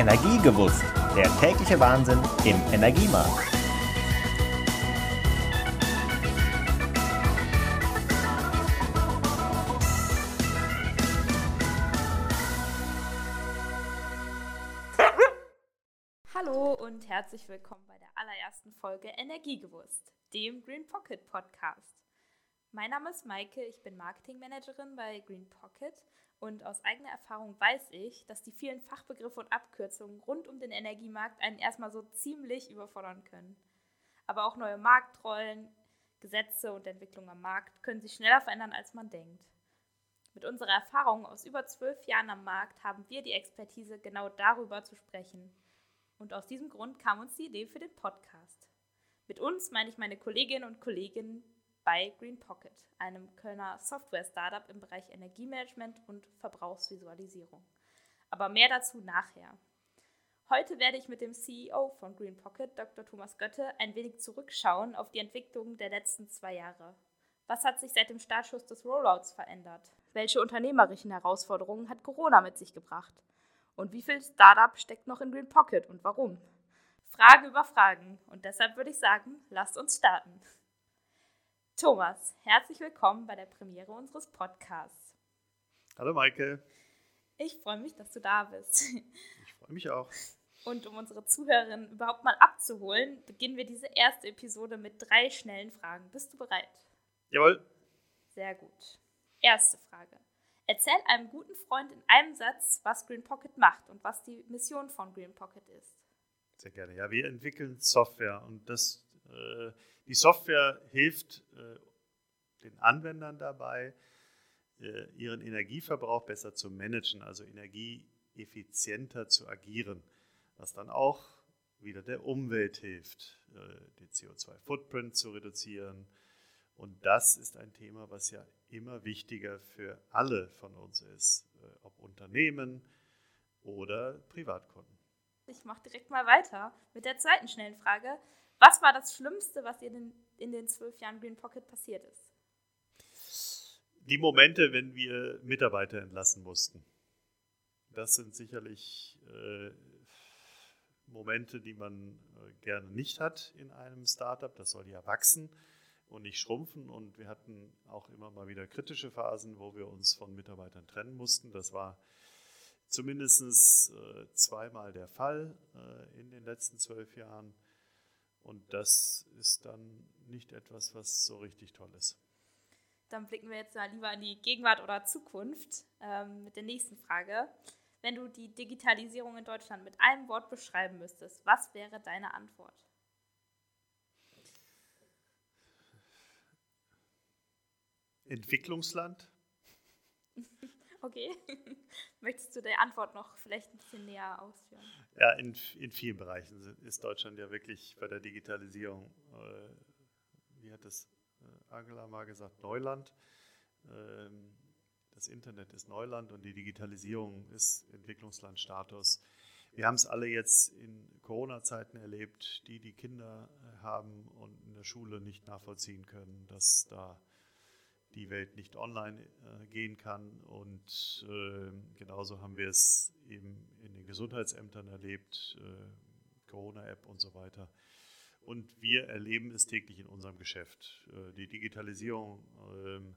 Energiegewusst, der tägliche Wahnsinn im Energiemarkt. Hallo und herzlich willkommen bei der allerersten Folge Energiegewusst, dem Green Pocket Podcast. Mein Name ist Maike, ich bin Marketingmanagerin bei Green Pocket und aus eigener Erfahrung weiß ich, dass die vielen Fachbegriffe und Abkürzungen rund um den Energiemarkt einen erstmal so ziemlich überfordern können. Aber auch neue Marktrollen, Gesetze und Entwicklungen am Markt können sich schneller verändern, als man denkt. Mit unserer Erfahrung aus über zwölf Jahren am Markt haben wir die Expertise, genau darüber zu sprechen. Und aus diesem Grund kam uns die Idee für den Podcast. Mit uns meine ich meine Kolleginnen und Kollegen bei Green Pocket, einem Kölner Software-Startup im Bereich Energiemanagement und Verbrauchsvisualisierung. Aber mehr dazu nachher. Heute werde ich mit dem CEO von Green Pocket, Dr. Thomas Götte, ein wenig zurückschauen auf die Entwicklung der letzten zwei Jahre. Was hat sich seit dem Startschuss des Rollouts verändert? Welche unternehmerischen Herausforderungen hat Corona mit sich gebracht? Und wie viel Startup steckt noch in Green Pocket und warum? Fragen über Fragen. Und deshalb würde ich sagen, lasst uns starten. Thomas, herzlich willkommen bei der Premiere unseres Podcasts. Hallo Maike. Ich freue mich, dass du da bist. Ich freue mich auch. Und um unsere Zuhörerinnen überhaupt mal abzuholen, beginnen wir diese erste Episode mit drei schnellen Fragen. Bist du bereit? Jawohl. Sehr gut. Erste Frage. Erzähl einem guten Freund in einem Satz, was Green Pocket macht und was die Mission von Green Pocket ist. Sehr gerne. Ja, wir entwickeln Software und das äh, die Software hilft äh, den Anwendern dabei, äh, ihren Energieverbrauch besser zu managen, also energieeffizienter zu agieren, was dann auch wieder der Umwelt hilft, den CO2-Footprint zu reduzieren. Und das ist ein Thema, was ja immer wichtiger für alle von uns ist, ob Unternehmen oder Privatkunden. Ich mache direkt mal weiter mit der zweiten schnellen Frage. Was war das Schlimmste, was dir in den zwölf Jahren Green Pocket passiert ist? Die Momente, wenn wir Mitarbeiter entlassen mussten. Das sind sicherlich äh, Momente, die man äh, gerne nicht hat in einem Startup. Das soll ja wachsen und nicht schrumpfen. Und wir hatten auch immer mal wieder kritische Phasen, wo wir uns von Mitarbeitern trennen mussten. Das war zumindest äh, zweimal der Fall äh, in den letzten zwölf Jahren. Und das ist dann nicht etwas, was so richtig toll ist. Dann blicken wir jetzt mal lieber in die Gegenwart oder Zukunft ähm, mit der nächsten Frage. Wenn du die Digitalisierung in Deutschland mit einem Wort beschreiben müsstest, was wäre deine Antwort? Entwicklungsland. Okay. Möchtest du die Antwort noch vielleicht ein bisschen näher ausführen? Ja, in, in vielen Bereichen ist Deutschland ja wirklich bei der Digitalisierung, äh, wie hat das äh, Angela mal gesagt, Neuland. Ähm, das Internet ist Neuland und die Digitalisierung ist Entwicklungslandstatus. Wir haben es alle jetzt in Corona-Zeiten erlebt, die die Kinder äh, haben und in der Schule nicht nachvollziehen können, dass da die Welt nicht online äh, gehen kann. Und äh, genauso haben wir es eben in den Gesundheitsämtern erlebt, äh, Corona-App und so weiter. Und wir erleben es täglich in unserem Geschäft. Äh, die Digitalisierung ähm,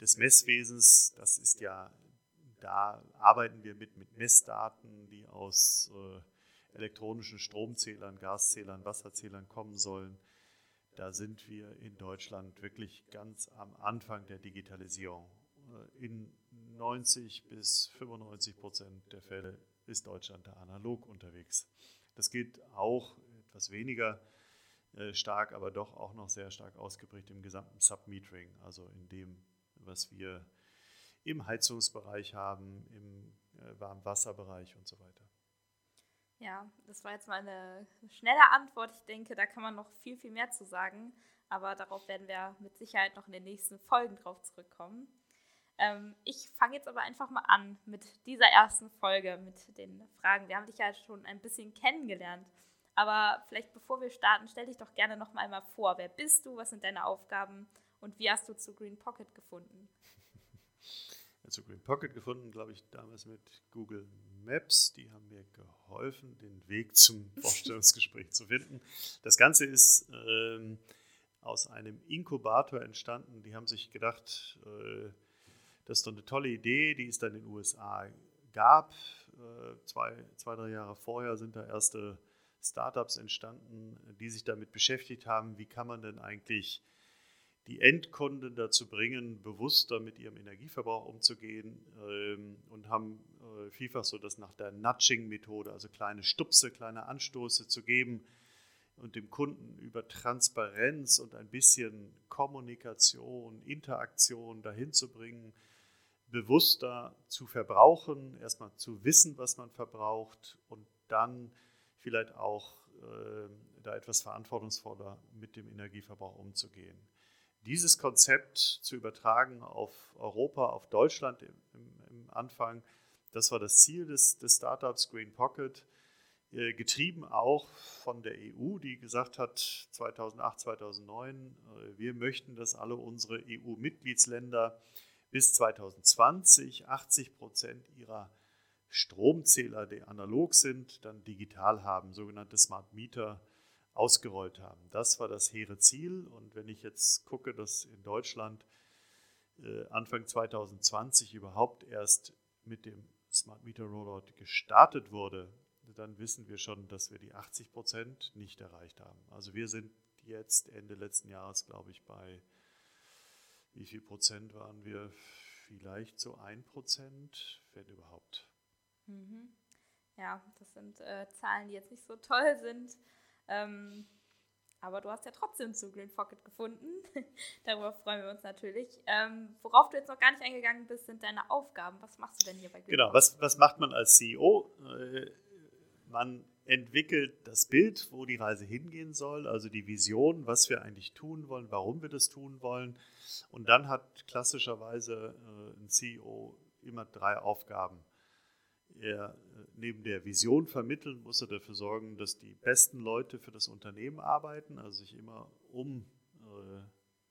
des Messwesens, das ist ja, da arbeiten wir mit, mit Messdaten, die aus elektronischen Stromzählern, Gaszählern, Wasserzählern kommen sollen da sind wir in Deutschland wirklich ganz am Anfang der Digitalisierung. Äh, in 90 bis 95 Prozent der Fälle ist Deutschland da analog unterwegs. Das gilt auch etwas weniger äh, stark, aber doch auch noch sehr stark ausgeprägt im gesamten Submetering, also in dem, was wir im Heizungsbereich haben, im äh, Warmwasserbereich und so weiter. Ja, das war jetzt mal eine schnelle Antwort. Ich denke, da kann man noch viel, viel mehr zu sagen. Aber darauf werden wir mit Sicherheit noch in den nächsten Folgen drauf zurückkommen. Ähm, ich fange jetzt aber einfach mal an mit dieser ersten Folge, mit den Fragen. Wir haben dich ja schon ein bisschen kennengelernt. Aber vielleicht bevor wir starten, stell dich doch gerne noch mal einmal vor. Wer bist du? Was sind deine Aufgaben? Und wie hast du zu Green Pocket gefunden? also Green Pocket gefunden, glaube ich, damals mit Google Maps. Die haben mir geholfen, den Weg zum Vorstellungsgespräch zu finden. Das Ganze ist ähm, aus einem Inkubator entstanden. Die haben sich gedacht, äh, das ist doch eine tolle Idee, die es dann in den USA gab. Äh, zwei, zwei, drei Jahre vorher sind da erste Startups entstanden, die sich damit beschäftigt haben, wie kann man denn eigentlich die Endkunden dazu bringen, bewusster mit ihrem Energieverbrauch umzugehen ähm, und haben äh, vielfach so das nach der Nudging-Methode, also kleine Stupse, kleine Anstoße zu geben und dem Kunden über Transparenz und ein bisschen Kommunikation, Interaktion dahin zu bringen, bewusster zu verbrauchen, erstmal zu wissen, was man verbraucht und dann vielleicht auch äh, da etwas verantwortungsvoller mit dem Energieverbrauch umzugehen dieses Konzept zu übertragen auf Europa, auf Deutschland im, im Anfang, das war das Ziel des, des Startups Green Pocket, äh, getrieben auch von der EU, die gesagt hat 2008, 2009, äh, wir möchten, dass alle unsere EU-Mitgliedsländer bis 2020 80 Prozent ihrer Stromzähler, die analog sind, dann digital haben, sogenannte Smart Meter ausgerollt haben. Das war das hehre Ziel. Und wenn ich jetzt gucke, dass in Deutschland äh, Anfang 2020 überhaupt erst mit dem Smart Meter Rollout gestartet wurde, dann wissen wir schon, dass wir die 80 Prozent nicht erreicht haben. Also wir sind jetzt Ende letzten Jahres, glaube ich, bei wie viel Prozent waren wir? Vielleicht so ein Prozent, wenn überhaupt. Mhm. Ja, das sind äh, Zahlen, die jetzt nicht so toll sind. Ähm, aber du hast ja trotzdem zu Green Pocket gefunden. Darüber freuen wir uns natürlich. Ähm, worauf du jetzt noch gar nicht eingegangen bist, sind deine Aufgaben. Was machst du denn hier bei Green Genau, was, was macht man als CEO? Äh, man entwickelt das Bild, wo die Reise hingehen soll, also die Vision, was wir eigentlich tun wollen, warum wir das tun wollen. Und dann hat klassischerweise äh, ein CEO immer drei Aufgaben. Er äh, neben der Vision vermitteln, muss er dafür sorgen, dass die besten Leute für das Unternehmen arbeiten, also sich immer um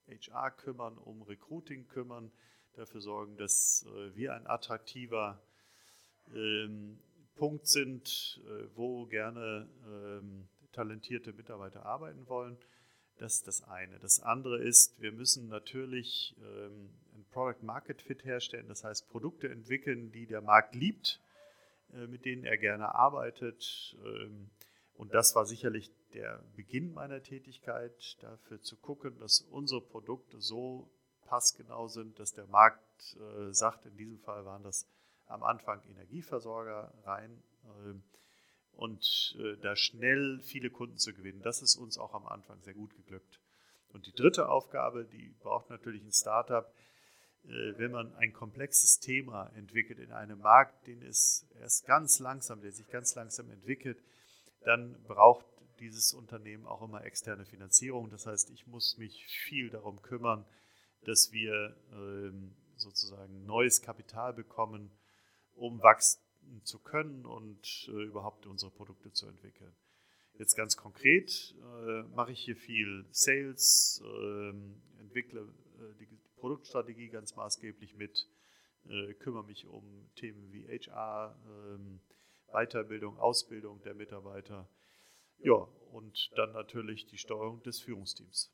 äh, HR kümmern, um Recruiting kümmern, dafür sorgen, dass äh, wir ein attraktiver ähm, Punkt sind, äh, wo gerne ähm, talentierte Mitarbeiter arbeiten wollen. Das ist das eine. Das andere ist, wir müssen natürlich ähm, ein Product Market Fit herstellen, das heißt Produkte entwickeln, die der Markt liebt mit denen er gerne arbeitet. Ähm, und das war sicherlich der Beginn meiner Tätigkeit, dafür zu gucken, dass unsere Produkte so passgenau sind, dass der Markt äh, sagt, in diesem Fall waren das am Anfang Energieversorger rein. Ähm, und äh, da schnell viele Kunden zu gewinnen, das ist uns auch am Anfang sehr gut geglückt. Und die dritte Aufgabe, die braucht natürlich ein Startup, äh, wenn man ein komplexes Thema entwickelt in einem Markt, den es erst ganz langsam, der sich ganz langsam entwickelt, dann braucht dieses Unternehmen auch immer externe Finanzierung. Das heißt, ich muss mich viel darum kümmern, dass wir ähm, sozusagen neues Kapital bekommen, um wachsen zu können und äh, überhaupt unsere Produkte zu entwickeln. Jetzt ganz konkret äh, mache ich hier viel Sales, ähm, entwickle die Produktstrategie ganz maßgeblich mit, äh, kümmere mich um Themen wie HR, ähm, Weiterbildung, Ausbildung der Mitarbeiter. Ja, und dann natürlich die Steuerung des Führungsteams.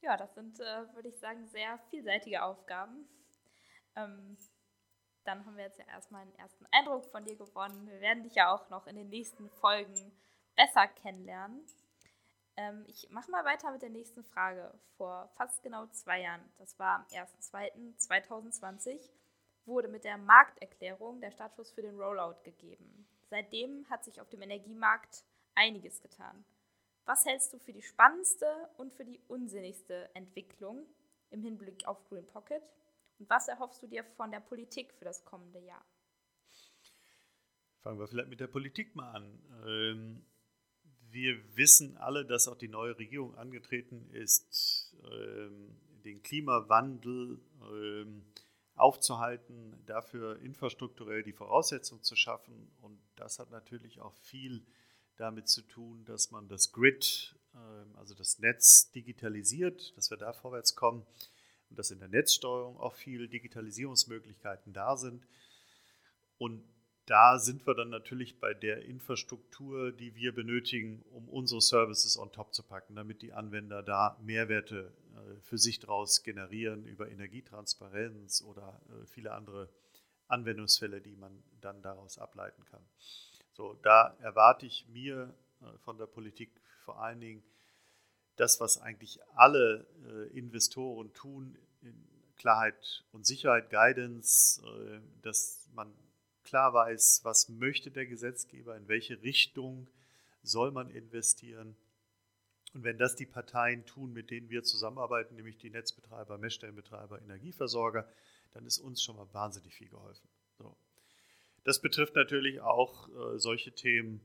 Ja, das sind, äh, würde ich sagen, sehr vielseitige Aufgaben. Ähm, dann haben wir jetzt ja erstmal einen ersten Eindruck von dir gewonnen. Wir werden dich ja auch noch in den nächsten Folgen besser kennenlernen. Ähm, ich mache mal weiter mit der nächsten Frage. Vor fast genau zwei Jahren, das war am 1.2.2020, wurde mit der Markterklärung der Startschuss für den Rollout gegeben. Seitdem hat sich auf dem Energiemarkt einiges getan. Was hältst du für die spannendste und für die unsinnigste Entwicklung im Hinblick auf Green Pocket? Und was erhoffst du dir von der Politik für das kommende Jahr? Fangen wir vielleicht mit der Politik mal an. Ähm, wir wissen alle, dass auch die neue Regierung angetreten ist, ähm, den Klimawandel ähm, aufzuhalten, dafür infrastrukturell die Voraussetzungen zu schaffen. Und das hat natürlich auch viel damit zu tun, dass man das Grid, ähm, also das Netz, digitalisiert, dass wir da vorwärts kommen. und dass in der Netzsteuerung auch viele Digitalisierungsmöglichkeiten da sind. Und da sind wir dann natürlich bei der Infrastruktur, die wir benötigen, um unsere Services on top zu packen, damit die Anwender da Mehrwerte äh, für sich daraus generieren über Energietransparenz oder äh, viele andere Anwendungsfälle, die man dann daraus ableiten kann. So, da erwarte ich mir äh, von der Politik vor allen Dingen das, was eigentlich alle Investoren tun, Klarheit und Sicherheit, Guidance, dass man klar weiß, was möchte der Gesetzgeber, in welche Richtung soll man investieren. Und wenn das die Parteien tun, mit denen wir zusammenarbeiten, nämlich die Netzbetreiber, Messstellenbetreiber, Energieversorger, dann ist uns schon mal wahnsinnig viel geholfen. So. Das betrifft natürlich auch äh, solche Themen.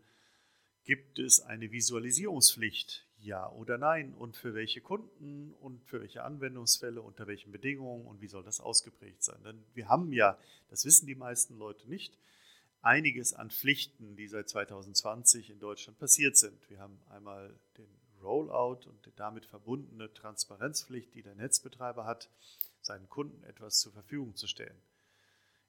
Gibt es eine Visualisierungspflicht? Ja oder nein? Und für welche Kunden und für welche Anwendungsfälle, unter welchen Bedingungen und wie soll das ausgeprägt sein? Denn wir haben ja, das wissen die meisten Leute nicht, einiges an Pflichten, die seit 2020 in Deutschland passiert sind. Wir haben einmal den Rollout und die damit verbundene Transparenzpflicht, die der Netzbetreiber hat, seinen Kunden etwas zur Verfügung zu stellen.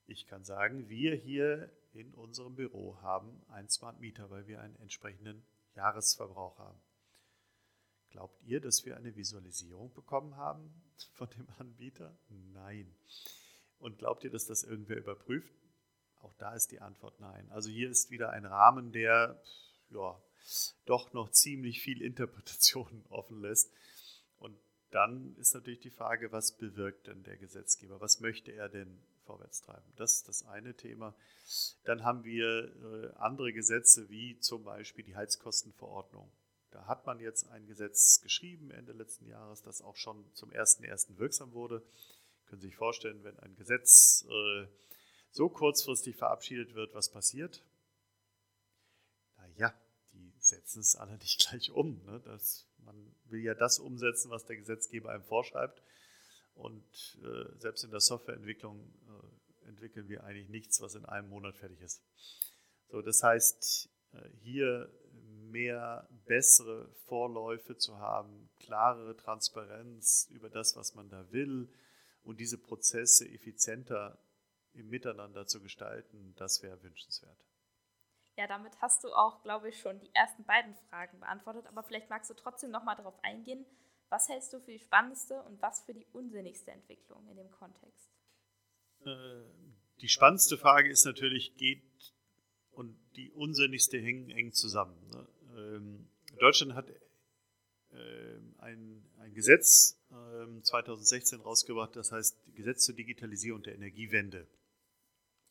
Ich kann sagen, wir hier in unserem Büro haben einen Smart Meter, weil wir einen entsprechenden Jahresverbrauch haben. Glaubt ihr, dass wir eine Visualisierung bekommen haben von dem Anbieter? Nein. Und glaubt ihr, dass das irgendwer überprüft? Auch da ist die Antwort nein. Also hier ist wieder ein Rahmen, der ja, doch noch ziemlich viel Interpretation offen lässt. Und dann ist natürlich die Frage, was bewirkt denn der Gesetzgeber? Was möchte er denn vorwärts treiben? Das ist das eine Thema. Dann haben wir äh, andere Gesetze, wie zum Beispiel die Heizkostenverordnung. Da hat man jetzt ein Gesetz geschrieben Ende letzten Jahres, das auch schon zum 1.1. wirksam wurde. Können Sie sich vorstellen, wenn ein Gesetz äh, so kurzfristig verabschiedet wird, was passiert? Naja, die setzen es alle nicht gleich um. Ne? Das, man will ja das umsetzen, was der Gesetzgeber einem vorschreibt. Und äh, selbst in der Softwareentwicklung äh, entwickeln wir eigentlich nichts, was in einem Monat fertig ist. So, das heißt, äh, hier mehr bessere Vorläufe zu haben, klarere Transparenz über das, was man da will und diese Prozesse effizienter im Miteinander zu gestalten, das wäre wünschenswert. Ja, damit hast du auch, glaube ich, schon die ersten beiden Fragen beantwortet, aber vielleicht magst du trotzdem nochmal darauf eingehen, was hältst du für die spannendste und was für die unsinnigste Entwicklung in dem Kontext? Äh, die spannendste Frage ist natürlich, geht und die unsinnigste hängen eng zusammen. Ne? Ähm, Deutschland hat ähm, ein, ein Gesetz 2016 ähm, rausgebracht, das heißt Gesetz zur Digitalisierung der Energiewende.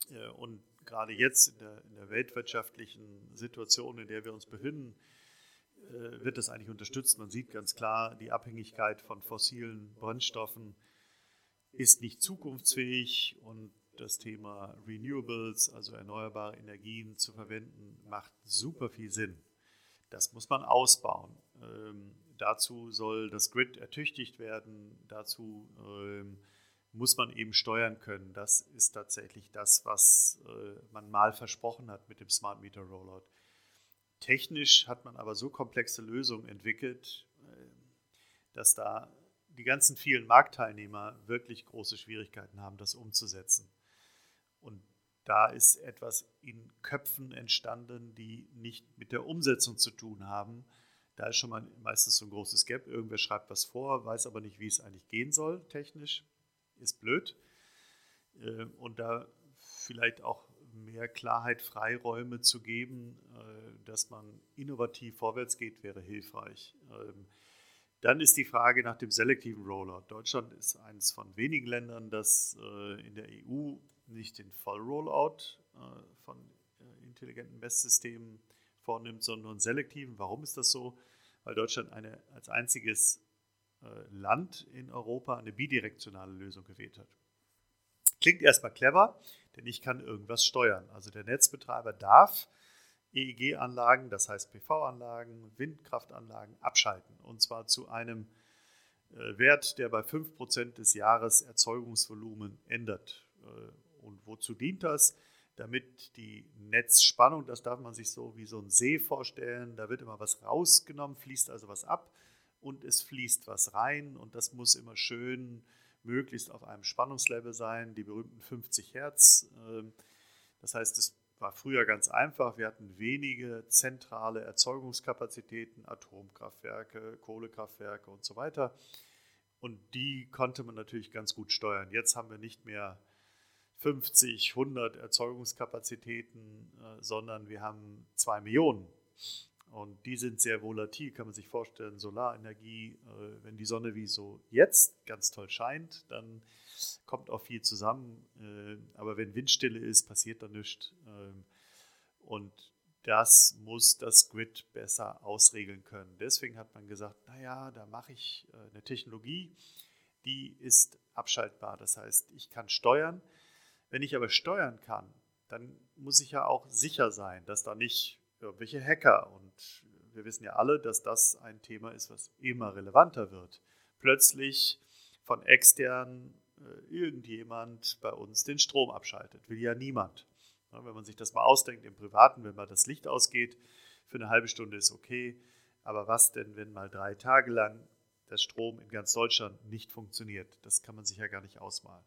Äh, und gerade jetzt in der, in der, weltwirtschaftlichen Situation, in der wir uns befinden, äh, wird das eigentlich unterstützt. Man sieht ganz klar, die Abhängigkeit von fossilen Brennstoffen ist nicht zukunftsfähig und das Thema Renewables, also erneuerbare Energien zu verwenden, macht super viel Sinn. Das muss man ausbauen. Ähm, dazu soll das Grid ertüchtigt werden. Dazu ähm, muss man eben steuern können. Das ist tatsächlich das, was äh, man mal versprochen hat mit dem Smart Meter Rollout. Technisch hat man aber so komplexe Lösungen entwickelt, äh, dass da die ganzen vielen Marktteilnehmer wirklich große Schwierigkeiten haben, das umzusetzen. Und da ist etwas in Köpfen entstanden, die nicht mit der Umsetzung zu tun haben. Da ist schon mal meistens so ein großes Gap. Irgendwer schreibt was vor, weiß aber nicht, wie es eigentlich gehen soll, technisch. Ist blöd. Äh, und da vielleicht auch mehr Klarheit, Freiräume zu geben, äh, dass man innovativ vorwärts geht, wäre hilfreich. Ähm, dann ist die Frage nach dem selektiven Rollout. Deutschland ist eines von wenigen Ländern, das äh, in der EU nicht den Voll-Rollout äh, von äh, intelligenten Messsystemen vornimmt, sondern einen selektiven. Warum ist das so? Weil Deutschland eine, als einziges äh, Land in Europa eine bidirektionale Lösung gewählt hat. Klingt erstmal clever, denn ich kann irgendwas steuern. Also der Netzbetreiber darf EEG-Anlagen, das heißt PV-Anlagen, Windkraftanlagen abschalten. Und zwar zu einem Wert, der bei 5% des Jahreserzeugungsvolumen ändert. Und wozu dient das? Damit die Netzspannung, das darf man sich so wie so ein See vorstellen, da wird immer was rausgenommen, fließt also was ab und es fließt was rein und das muss immer schön möglichst auf einem Spannungslevel sein, die berühmten 50 Hertz. Ähm, das heißt, es war früher ganz einfach. Wir hatten wenige zentrale Erzeugungskapazitäten, Atomkraftwerke, Kohlekraftwerke und so weiter. Und die konnte man natürlich ganz gut steuern. Jetzt haben wir nicht mehr 50, 100 Erzeugungskapazitäten, äh, sondern wir haben zwei Millionen. Und die sind sehr volatil, kann man sich vorstellen. Solarenergie, äh, wenn die Sonne wie so jetzt ganz toll scheint, dann kommt auch viel zusammen. Äh, aber wenn Windstille ist, passiert da nichts. Ähm, und das muss das Grid besser ausregeln können. Deswegen hat man gesagt, naja, da mache ich eine Technologie, die ist abschaltbar. Das heißt, ich kann steuern. Wenn ich aber steuern kann, dann muss ich ja auch sicher sein, dass da nicht irgendwelche Hacker und wir wissen ja alle, dass das ein Thema ist, was immer relevanter wird. Plötzlich von extern äh, irgendjemand bei uns den Strom abschaltet. Will ja niemand. Wenn man sich das mal ausdenkt im Privaten, wenn mal das Licht ausgeht, für eine halbe Stunde ist okay. Aber was denn, wenn mal drei Tage lang der Strom in ganz Deutschland nicht funktioniert? Das kann man sich ja gar nicht ausmalen.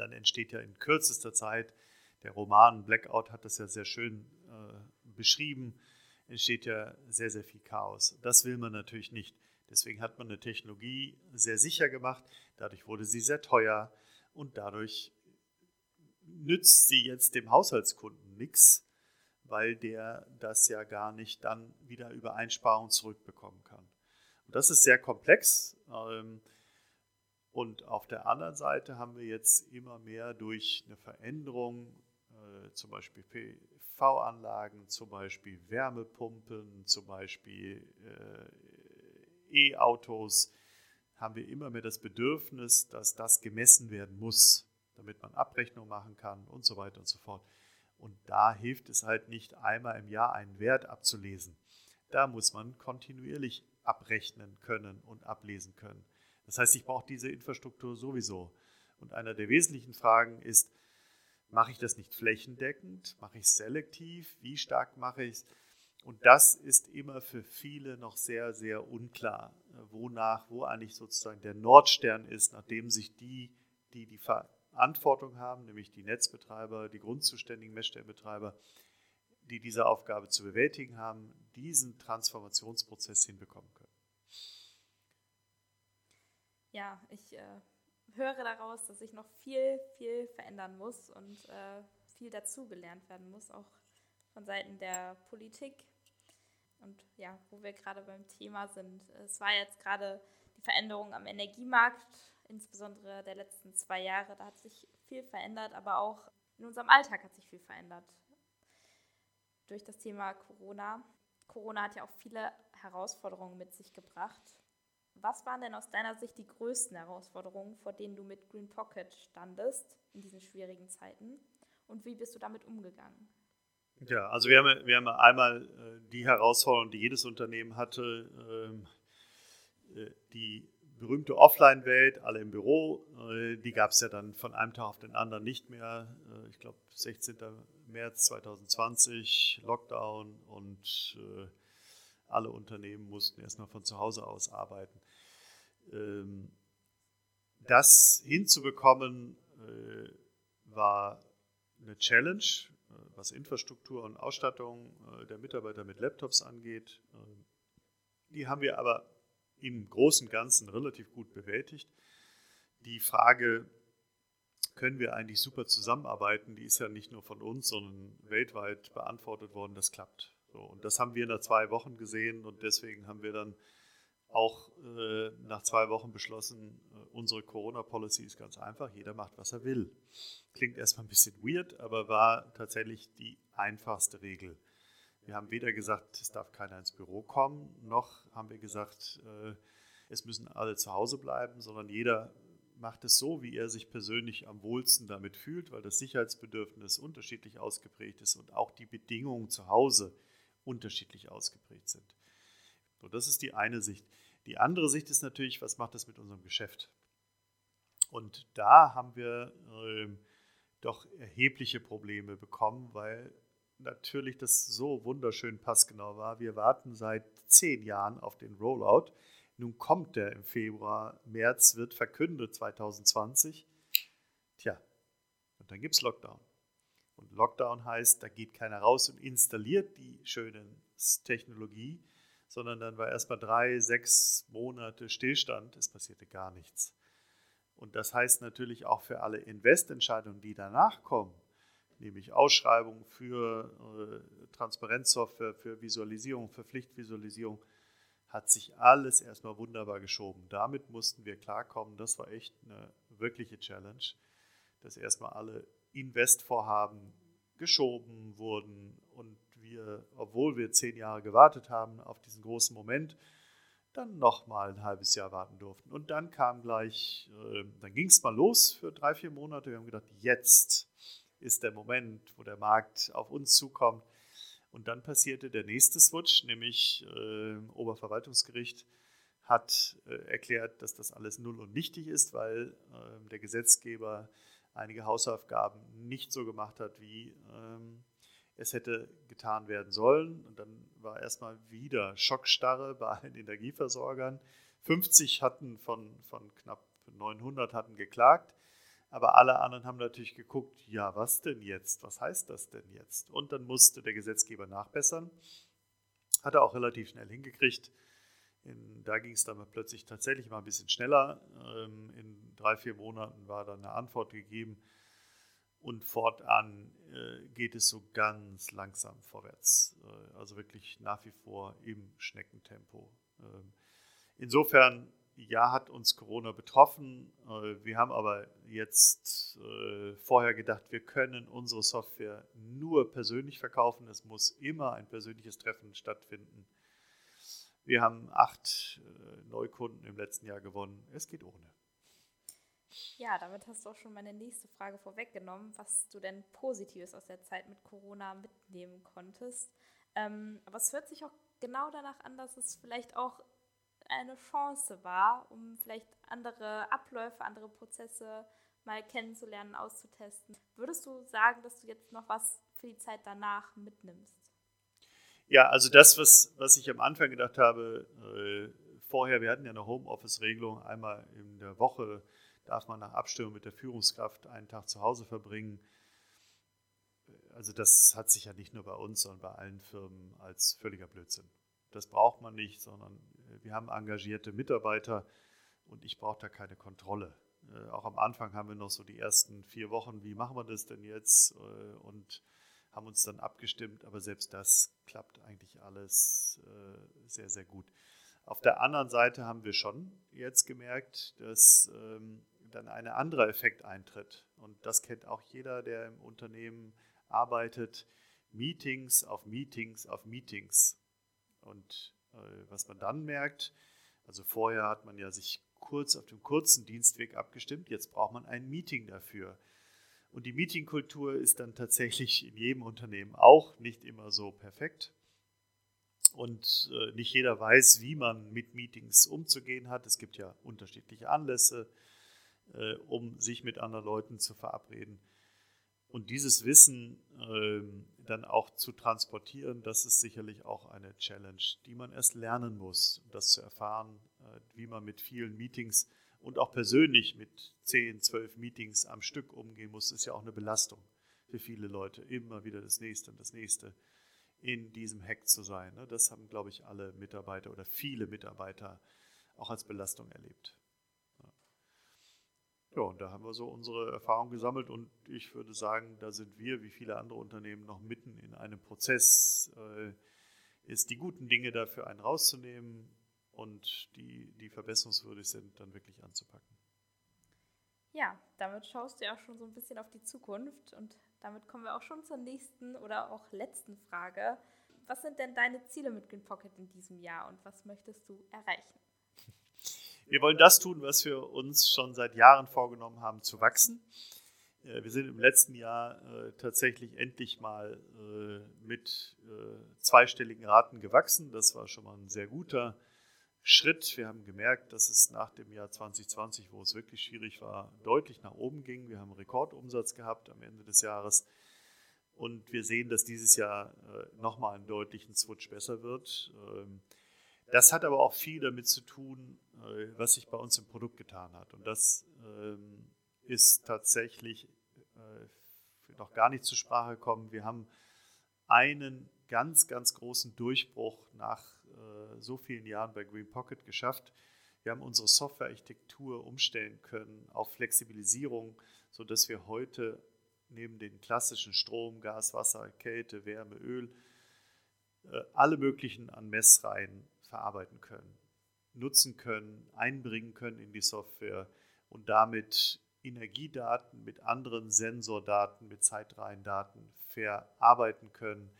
Dann entsteht ja in kürzester Zeit, der Roman Blackout hat das ja sehr schön äh, beschrieben, entsteht ja sehr, sehr viel Chaos. Das will man natürlich nicht. Deswegen hat man eine Technologie sehr sicher gemacht, dadurch wurde sie sehr teuer und dadurch nützt sie jetzt dem Haushaltskunden nichts, weil der das ja gar nicht dann wieder über Einsparungen zurückbekommen kann. Und das ist sehr komplex. Ähm, und auf der anderen Seite haben wir jetzt immer mehr durch eine Veränderung, äh, zum Beispiel PV-Anlagen, zum Beispiel Wärmepumpen, zum Beispiel äh, E-Autos, haben wir immer mehr das Bedürfnis, dass das gemessen werden muss damit man Abrechnung machen kann und so weiter und so fort. Und da hilft es halt nicht einmal im Jahr einen Wert abzulesen. Da muss man kontinuierlich abrechnen können und ablesen können. Das heißt, ich brauche diese Infrastruktur sowieso. Und einer der wesentlichen Fragen ist, mache ich das nicht flächendeckend? Mache ich es selektiv? Wie stark mache ich es? Und das ist immer für viele noch sehr, sehr unklar, wonach, wo eigentlich sozusagen der Nordstern ist, nachdem sich die, die die Verantwortung haben, nämlich die Netzbetreiber, die grundzuständigen Messstellenbetreiber, die diese Aufgabe zu bewältigen haben, diesen Transformationsprozess hinbekommen können. Ja, ich äh, höre daraus, dass ich noch viel, viel verändern muss und äh, viel dazugelernt werden muss, auch von Seiten der Politik. Und ja, wo wir gerade beim Thema sind, es war jetzt gerade die Veränderung am Energiemarkt insbesondere der letzten zwei Jahre, da hat sich viel verändert, aber auch in unserem Alltag hat sich viel verändert. Durch das Thema Corona. Corona hat ja auch viele Herausforderungen mit sich gebracht. Was waren denn aus deiner Sicht die größten Herausforderungen, vor denen du mit Green Pocket standest in diesen schwierigen Zeiten? Und wie bist du damit umgegangen? Ja, also wir haben, wir haben einmal äh, die Herausforderung, die jedes Unternehmen hatte, ähm, äh, die berühmte Offline-Welt, alle im Büro, äh, die gab es ja dann von einem Tag auf den anderen nicht mehr. Ich glaube, 16. März 2020, Lockdown und alle Unternehmen mussten erstmal von zu Hause aus arbeiten. Ähm, das hinzubekommen war eine Challenge, was Infrastruktur und Ausstattung der Mitarbeiter mit Laptops angeht. Die haben wir aber im Großen und Ganzen relativ gut bewältigt. Die Frage, können wir eigentlich super zusammenarbeiten, die ist ja nicht nur von uns, sondern weltweit beantwortet worden, das klappt. So, und das haben wir nach zwei Wochen gesehen und deswegen haben wir dann auch äh, nach zwei Wochen beschlossen, äh, unsere Corona-Policy ist ganz einfach, jeder macht, was er will. Klingt erstmal ein bisschen weird, aber war tatsächlich die einfachste Regel. Wir haben weder gesagt, es darf keiner ins Büro kommen, noch haben wir gesagt, äh, es müssen alle zu Hause bleiben, sondern jeder macht es so, wie er sich persönlich am wohlsten damit fühlt, weil das Sicherheitsbedürfnis unterschiedlich ausgeprägt ist und auch die Bedingungen zu Hause unterschiedlich ausgeprägt sind. So, das ist die eine Sicht. Die andere Sicht ist natürlich, was macht das mit unserem Geschäft? Und da haben wir äh, doch erhebliche Probleme bekommen, weil natürlich das so wunderschön passgenau war. Wir warten seit zehn Jahren auf den Rollout, Nun kommt der im Februar, März wird verkündet 2020. Tja, und dann gibt es Lockdown. Und Lockdown heißt, da geht keiner raus und installiert die schöne Technologie, sondern dann war erstmal drei, sechs Monate Stillstand, es passierte gar nichts. Und das heißt natürlich auch für alle Investentscheidungen, die danach kommen, nämlich Ausschreibungen für äh, Transparenzsoftware, für Visualisierung, für Pflichtvisualisierung, hat sich alles erstmal wunderbar geschoben. Damit mussten wir klarkommen. Das war echt eine wirkliche Challenge, dass erstmal alle Investvorhaben geschoben wurden und wir, obwohl wir zehn Jahre gewartet haben auf diesen großen Moment, dann nochmal ein halbes Jahr warten durften. Und dann kam gleich, äh, dann ging es mal los für drei, vier Monate. Wir haben gedacht, jetzt ist der Moment, wo der Markt auf uns zukommt. Und dann passierte der nächste Switch, nämlich äh, Oberverwaltungsgericht hat äh, erklärt, dass das alles null und nichtig ist, weil äh, der Gesetzgeber einige Hausaufgaben nicht so gemacht hat, wie ähm, es hätte getan werden sollen. Und dann war erstmal wieder Schockstarre bei allen Energieversorgern. 50 hatten von, von knapp 900 hatten geklagt. Aber alle anderen haben natürlich geguckt, ja, was denn jetzt? Was heißt das denn jetzt? Und dann musste der Gesetzgeber nachbessern. Hat er auch relativ schnell hingekriegt. In, da ging es dann plötzlich tatsächlich mal ein bisschen schneller. Ähm, in drei, vier Monaten war dann eine Antwort gegeben. Und fortan äh, geht es so ganz langsam vorwärts. Äh, also wirklich nach wie vor im Schneckentempo. Ähm, insofern ja, hat uns Corona betroffen. Äh, wir haben aber jetzt äh, vorher gedacht, wir können unsere Software nur persönlich verkaufen. Es muss immer ein persönliches Treffen stattfinden. Wir haben acht äh, Neukunden im letzten Jahr gewonnen. Es geht ohne. Ja, damit hast du auch schon meine nächste Frage vorweggenommen, was du denn Positives aus der Zeit mit Corona mitnehmen konntest. Ähm, aber es hört sich auch genau danach an, dass es vielleicht auch eine Chance war, um vielleicht andere Abläufe, andere Prozesse mal kennenzulernen, auszutesten. Würdest du sagen, dass du jetzt noch was für die Zeit danach mitnimmst? Ja, also das, was, was ich am Anfang gedacht habe, äh, vorher, wir hatten ja eine Homeoffice-Regelung, einmal in der Woche darf man nach Abstimmung mit der Führungskraft einen Tag zu Hause verbringen. Also das hat sich ja nicht nur bei uns, sondern bei allen Firmen als völliger Blödsinn. Das braucht man nicht, sondern wir haben engagierte Mitarbeiter und ich brauche da keine Kontrolle. Äh, auch am Anfang haben wir noch so die ersten vier Wochen, wie machen wir das denn jetzt? Äh, und haben uns dann abgestimmt, aber selbst das klappt eigentlich alles äh, sehr, sehr gut. Auf der anderen Seite haben wir schon jetzt gemerkt, dass ähm, dann ein anderer Effekt eintritt. Und das kennt auch jeder, der im Unternehmen arbeitet. Meetings auf Meetings auf Meetings. Und äh, was man dann merkt, also vorher hat man ja sich kurz auf dem kurzen Dienstweg abgestimmt, jetzt braucht man ein Meeting dafür. Und die Meetingkultur ist dann tatsächlich in jedem Unternehmen auch nicht immer so perfekt. Und äh, nicht jeder weiß, wie man mit Meetings umzugehen hat. Es gibt ja unterschiedliche Anlässe, äh, um sich mit anderen Leuten zu verabreden. Und dieses Wissen ähm, dann auch zu transportieren, das ist sicherlich auch eine Challenge, die man erst lernen muss, um das zu erfahren, äh, wie man mit vielen Meetings und auch persönlich mit 10, 12 Meetings am Stück umgehen muss, ist ja auch eine Belastung für viele Leute, immer wieder das nächste und das nächste in diesem Hack zu sein. Ne? Das haben, glaube ich, alle Mitarbeiter oder viele Mitarbeiter auch als Belastung erlebt. Ja, und da haben wir so unsere Erfahrung gesammelt und ich würde sagen, da sind wir, wie viele andere Unternehmen, noch mitten in einem Prozess, äh, ist die guten Dinge dafür einen rauszunehmen und die, die verbesserungswürdig sind, dann wirklich anzupacken. Ja, damit schaust du ja auch schon so ein bisschen auf die Zukunft und damit kommen wir auch schon zur nächsten oder auch letzten Frage. Was sind denn deine Ziele mit Green Pocket in diesem Jahr und was möchtest du erreichen? Wir wollen das tun, was wir uns schon seit Jahren vorgenommen haben, zu wachsen. Äh, wir sind im letzten Jahr äh, tatsächlich endlich mal äh, mit zweistelligen Raten gewachsen. Das war schon mal ein sehr guter Schritt. Wir haben gemerkt, dass es nach dem Jahr 2020, wo es wirklich schwierig war, deutlich nach oben ging. Wir haben einen Rekordumsatz gehabt am Ende des Jahres. Und wir sehen, dass dieses Jahr nochmal einen deutlichen Switch besser wird. Ähm, Das hat aber auch viel damit zu tun, äh, was sich bei uns im Produkt getan hat. Und das ähm, ist tatsächlich äh, noch gar nicht zur Sprache gekommen. Wir haben einen ganz, ganz großen Durchbruch nach äh, so vielen Jahren bei Green Pocket geschafft. Wir haben unsere Softwarearchitektur umstellen können auf Flexibilisierung, sodass wir heute neben den klassischen Strom, Gas, Wasser, Kälte, Wärme, Öl äh, alle möglichen an Messreihen verarbeiten können, nutzen können, einbringen können in die Software und damit Energiedaten mit anderen Sensordaten, mit Zeitreihendaten verarbeiten können.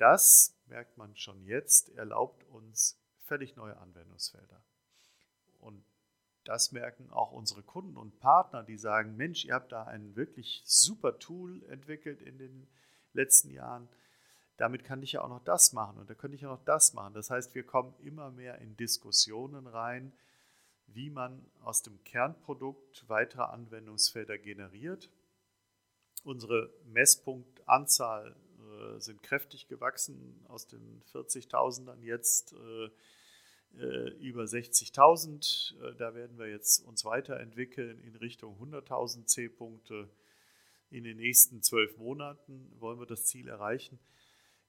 Das, merkt man schon jetzt, erlaubt uns völlig neue Anwendungsfelder. Und das merken auch unsere Kunden und Partner, die sagen, Mensch, ihr habt da ein wirklich super Tool entwickelt in den letzten Jahren. Damit kann ich ja auch noch das machen und da könnte ich ja noch das machen. Das heißt, wir kommen immer mehr in Diskussionen rein, wie man aus dem Kernprodukt weitere Anwendungsfelder generiert. Unsere Messpunktanzahl äh, sind kräftig gewachsen aus den 40.000ern jetzt äh, äh, über 60.000. Äh, da werden wir jetzt uns weiterentwickeln in Richtung 100.000 C-Punkte. In den nächsten zwölf Monaten wollen wir das Ziel erreichen.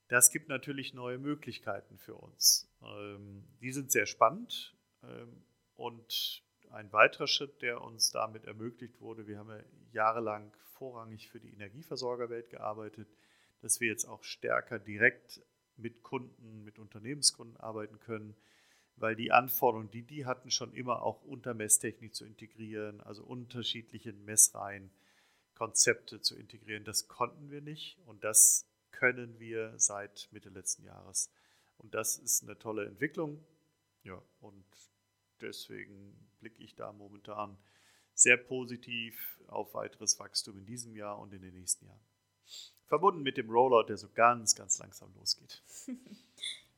Das gibt natürlich neue Möglichkeiten für uns. Ähm, die sind sehr spannend ähm, und ein weiterer Schritt, der uns damit ermöglicht wurde, wir haben ja jahrelang vorrangig für die Energieversorgerwelt gearbeitet, dass wir jetzt auch stärker direkt mit Kunden, mit Unternehmenskunden arbeiten können weil die Anforderungen, die die hatten, schon immer auch unter Messtechnik zu integrieren, also unterschiedliche Messreihen, Konzepte zu integrieren, das konnten wir nicht und das können wir seit Mitte letzten Jahres. Und das ist eine tolle Entwicklung. Ja, und deswegen blicke ich da momentan sehr positiv auf weiteres Wachstum in diesem Jahr und in den nächsten Jahren. Verbunden mit dem Rollout, der so ganz, ganz langsam losgeht.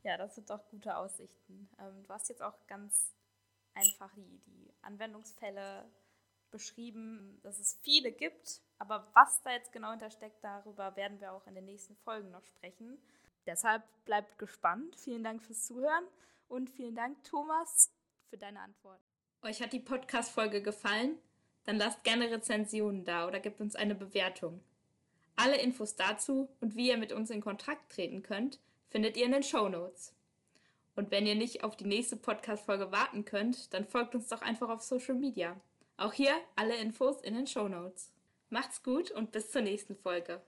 Ja, das sind doch gute Aussichten. Ähm, du hast jetzt auch ganz einfach die, die Anwendungsfälle beschrieben, dass es viele gibt, aber was da jetzt genau hintersteckt, darüber werden wir auch in den nächsten Folgen noch sprechen. Deshalb bleibt gespannt. Vielen Dank fürs Zuhören und vielen Dank, Thomas, für deine Antwort. Euch hat die Podcast-Folge gefallen? Dann lasst gerne Rezensionen da oder gebt uns eine Bewertung. Alle Infos dazu und wie ihr mit uns in Kontakt treten könnt, findet ihr in den Show Notes. Und wenn ihr nicht auf die nächste Podcast-Folge warten könnt, dann folgt uns doch einfach auf Social Media. Auch hier alle Infos in den Show Notes. Macht's gut und bis zur nächsten Folge.